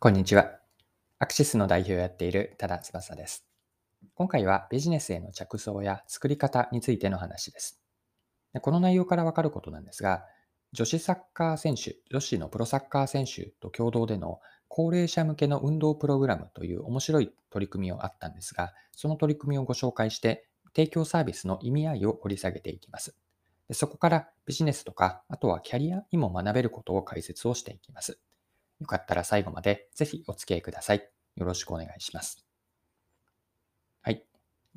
こんにちは。アクシスの代表をやっている多田翼です。今回はビジネスへの着想や作り方についての話です。この内容からわかることなんですが、女子サッカー選手、女子のプロサッカー選手と共同での高齢者向けの運動プログラムという面白い取り組みをあったんですが、その取り組みをご紹介して、提供サービスの意味合いを掘り下げていきます。そこからビジネスとか、あとはキャリアにも学べることを解説をしていきます。よかったら最後までぜひお付き合いください。よろしくお願いします。はい。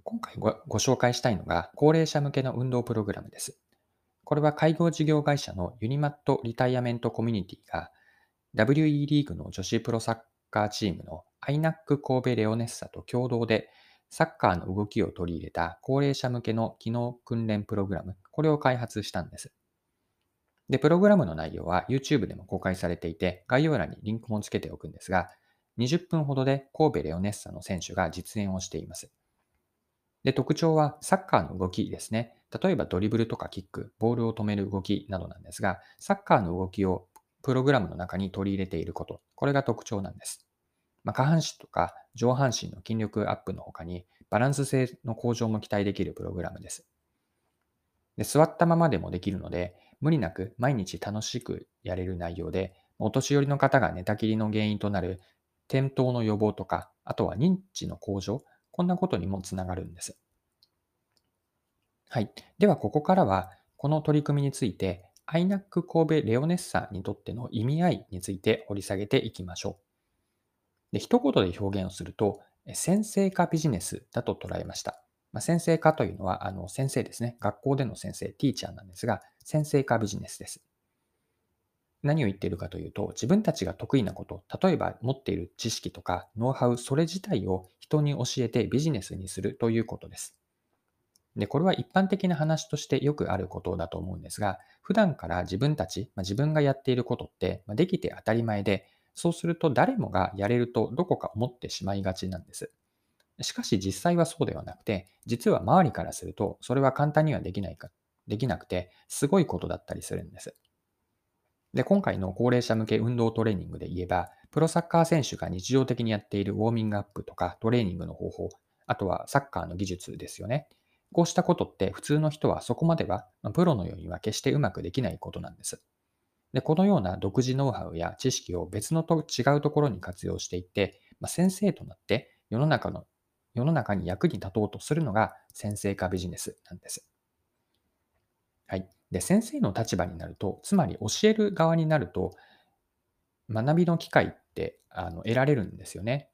今回ごご紹介したいのが、高齢者向けの運動プログラムです。これは介護事業会社のユニマットリタイアメントコミュニティが WE リーグの女子プロサッカーチームの INAC 神戸レオネッサと共同でサッカーの動きを取り入れた高齢者向けの機能訓練プログラム、これを開発したんです。で、プログラムの内容は YouTube でも公開されていて、概要欄にリンクもつけておくんですが、20分ほどで神戸レオネッサの選手が実演をしています。で、特徴はサッカーの動きですね。例えばドリブルとかキック、ボールを止める動きなどなんですが、サッカーの動きをプログラムの中に取り入れていること、これが特徴なんです。まあ、下半身とか上半身の筋力アップの他に、バランス性の向上も期待できるプログラムです。で座ったままでもできるので、無理なく毎日楽しくやれる内容で、お年寄りの方が寝たきりの原因となる転倒の予防とか、あとは認知の向上、こんなことにもつながるんです。はい。では、ここからは、この取り組みについて、INAC 神戸レオネッサにとっての意味合いについて掘り下げていきましょう。で一言で表現をすると、先生化ビジネスだと捉えました。まあ、先生化というのは、あの先生ですね。学校での先生、ティーチャーなんですが、先生化ビジネスです。何を言っているかというと、自分たちが得意なこと、例えば持っている知識とかノウハウ、それ自体を人に教えてビジネスにするということです。で、これは一般的な話としてよくあることだと思うんですが、普段から自分たち、まあ、自分がやっていることって、ま、できて当たり前で、そうすると誰もがやれるとどこか思ってしまいがちなんです。しかし実際はそうではなくて、実は周りからすると、それは簡単にはできないか、できなくて、すごいことだったりするんです。で、今回の高齢者向け運動トレーニングで言えば、プロサッカー選手が日常的にやっているウォーミングアップとかトレーニングの方法、あとはサッカーの技術ですよね。こうしたことって普通の人はそこまでは、プロのようには決してうまくできないことなんです。で、このような独自ノウハウや知識を別のと違うところに活用していって、まあ、先生となって世の中の世の中に役に立とうとするのが先生化ビジネスなんです。はい。で、先生の立場になると、つまり教える側になると、学びの機会ってあの得られるんですよね。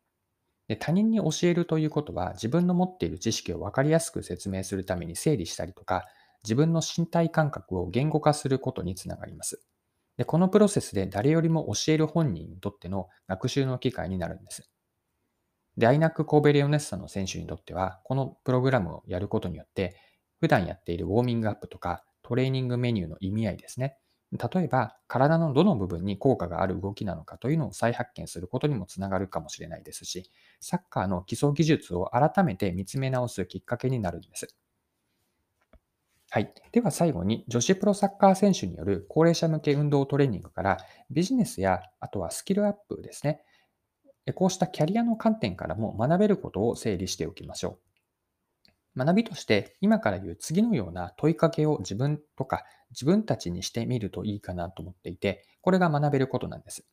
で他人に教えるということは、自分の持っている知識を分かりやすく説明するために整理したりとか、自分の身体感覚を言語化することにつながります。でこのプロセスで誰よりも教える本人にとっての学習の機会になるんです。で、INAC 神戸レオネッサの選手にとっては、このプログラムをやることによって、普段やっているウォーミングアップとかトレーニングメニューの意味合いですね。例えば、体のどの部分に効果がある動きなのかというのを再発見することにもつながるかもしれないですし、サッカーの基礎技術を改めて見つめ直すきっかけになるんです。はい。では最後に、女子プロサッカー選手による高齢者向け運動トレーニングから、ビジネスや、あとはスキルアップですね。こうしたキャリアの観点からも学べることを整理しておきましょう。学びとして今から言う次のような問いかけを自分とか自分たちにしてみるといいかなと思っていて、これが学べることなんです。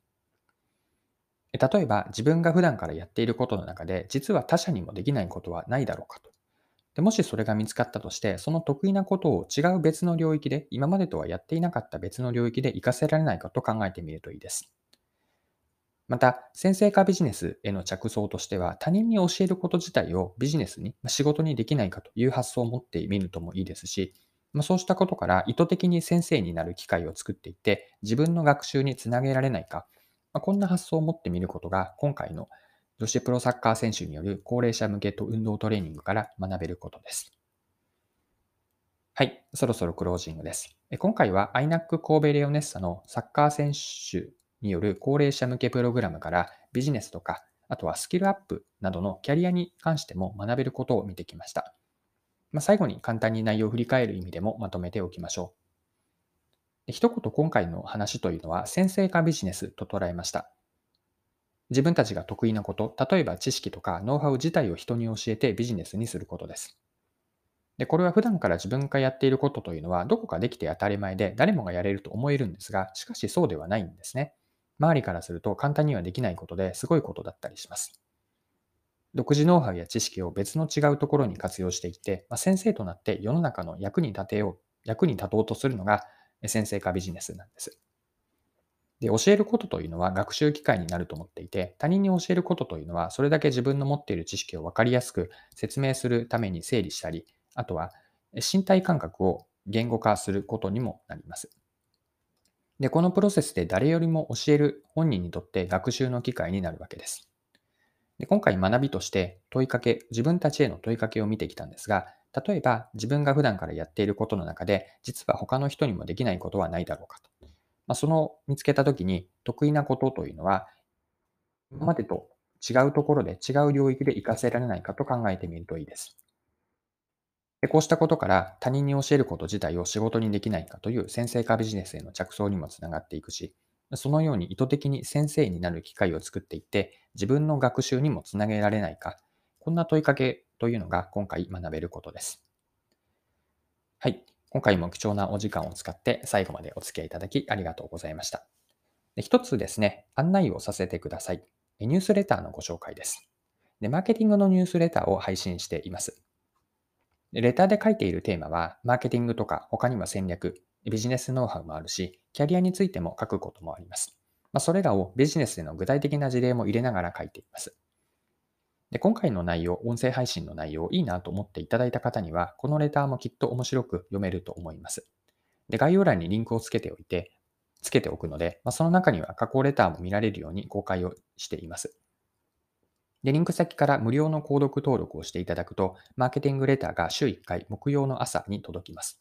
例えば自分が普段からやっていることの中で実は他者にもできないことはないだろうかと。でもしそれが見つかったとして、その得意なことを違う別の領域で、今までとはやっていなかった別の領域で活かせられないかと考えてみるといいです。また、先生化ビジネスへの着想としては、他人に教えること自体をビジネスに、仕事にできないかという発想を持ってみるともいいですし、まそうしたことから意図的に先生になる機会を作っていて、自分の学習につなげられないか、まこんな発想を持ってみることが、今回の女子プロサッカー選手による高齢者向けと運動トレーニングから学べることです。はい、そろそろクロージングです。今回は INAC 神戸レオネッサのサッカー選手による高齢者向けプログラムからビジネスとか、あとはスキルアップなどのキャリアに関しても学べることを見てきました。まあ、最後に簡単に内容を振り返る意味でもまとめておきましょう。一言今回の話というのは先生化ビジネスと捉えました。自分たちが得意なこと、例えば知識とかノウハウ自体を人に教えてビジネスにすることです。で、これは普段から自分がやっていることというのは、どこかできて当たり前で、誰もがやれると思えるんですが、しかしそうではないんですね。周りからすると簡単にはできないことですごいことだったりします。独自ノウハウや知識を別の違うところに活用していって、まあ、先生となって世の中の役に立てよう、役に立とうとするのが先生化ビジネスなんです。で、教えることというのは学習機会になると思っていて、他人に教えることというのは、それだけ自分の持っている知識を分かりやすく説明するために整理したり、あとは身体感覚を言語化することにもなります。で、このプロセスで誰よりも教える本人にとって学習の機会になるわけです。で今回学びとして問いかけ、自分たちへの問いかけを見てきたんですが、例えば自分が普段からやっていることの中で、実は他の人にもできないことはないだろうかと。まあ、その見つけたときに得意なことというのは、今までと違うところで違う領域で活かせられないかと考えてみるといいです。でこうしたことから他人に教えること自体を仕事にできないかという先生化ビジネスへの着想にもつながっていくし、そのように意図的に先生になる機会を作っていって自分の学習にもつなげられないか、こんな問いかけというのが今回学べることです。はい。今回も貴重なお時間を使って最後までお付き合いいただきありがとうございました。で一つですね、案内をさせてください。ニュースレターのご紹介です。でマーケティングのニュースレターを配信しています。レターで書いているテーマは、マーケティングとか他には戦略、ビジネスノウハウもあるし、キャリアについても書くこともあります。まあ、それらをビジネスでの具体的な事例も入れながら書いています。で今回の内容、音声配信の内容、いいなと思っていただいた方には、このレターもきっと面白く読めると思います。で概要欄にリンクをつけておいて、つけておくので、まあ、その中には加工レターも見られるように公開をしています。で、リンク先から無料の購読登録をしていただくと、マーケティングレターが週1回木曜の朝に届きます。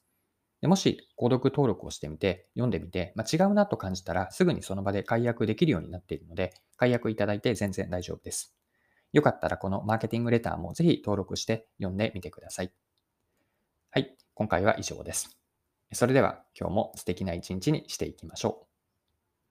でもし、購読登録をしてみて、読んでみて、まあ、違うなと感じたら、すぐにその場で解約できるようになっているので、解約いただいて全然大丈夫です。よかったらこのマーケティングレターもぜひ登録して読んでみてください。はい、今回は以上です。それでは今日も素敵な一日にしていきましょう。